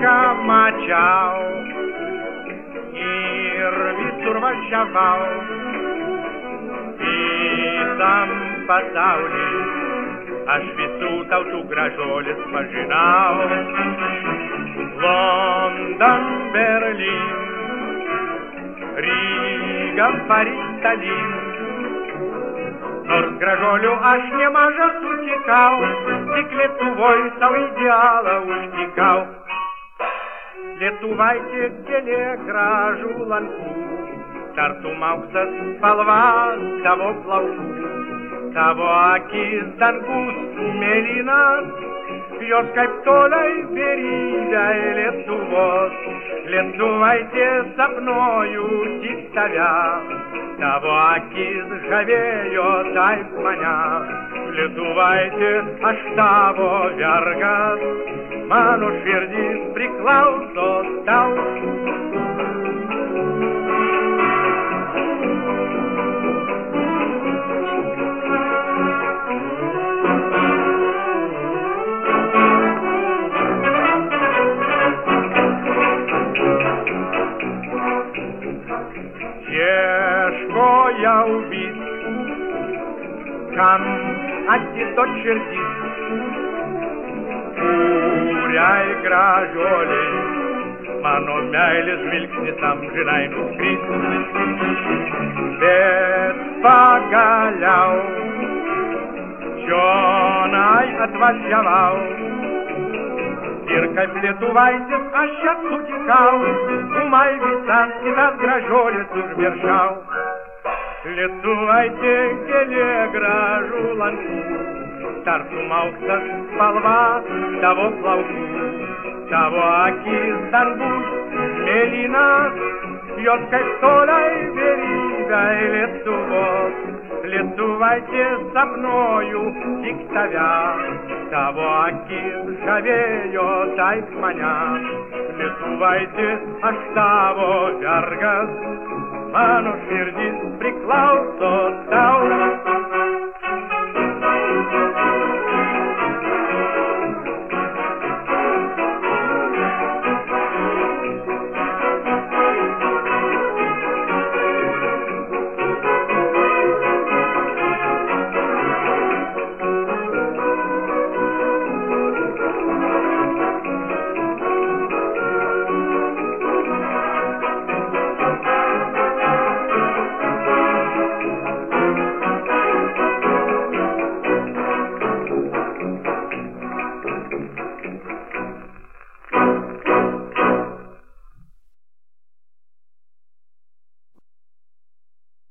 chama tchau Irmi turma chaval I tam lhe, Aș fi sutau tu grajolec paginau London, Berlin Riga, Paris, Tallinn Nors gražolių aš nemažą sutikau, tik lietuvoj savo idealą Летувайте келе гражу ланки, Тартумаусас полва, того плавку, Того аки с дангус мелинас, Йоркай птолей берида и лету вот, Летувайте со мною тихтовя, Того аки с жавею тайфманях, lietuvaitis aš tavo vergas, mano širdis priklauso tau. Ieškojau vis капкан, а не то чердит. Буря и гражоли, мано мяйле смелькнет нам жинайну спит. Бед погалял, чонай отвозявал, Иркой плетувайте, а сейчас утекал, Умай висат и над грожолицу вершал. Lietuvaitie keli gražų langų, tartum auksas spalva tavo plaukų, tavo akis dar bus mėlynas, jos kaip toliai vieningai Lietuvos. Летувайте со мною, диктовя, Того аким шавею тайкманя. Летувайте, аштаво вяргас, Мануширдис приклаусо таурас,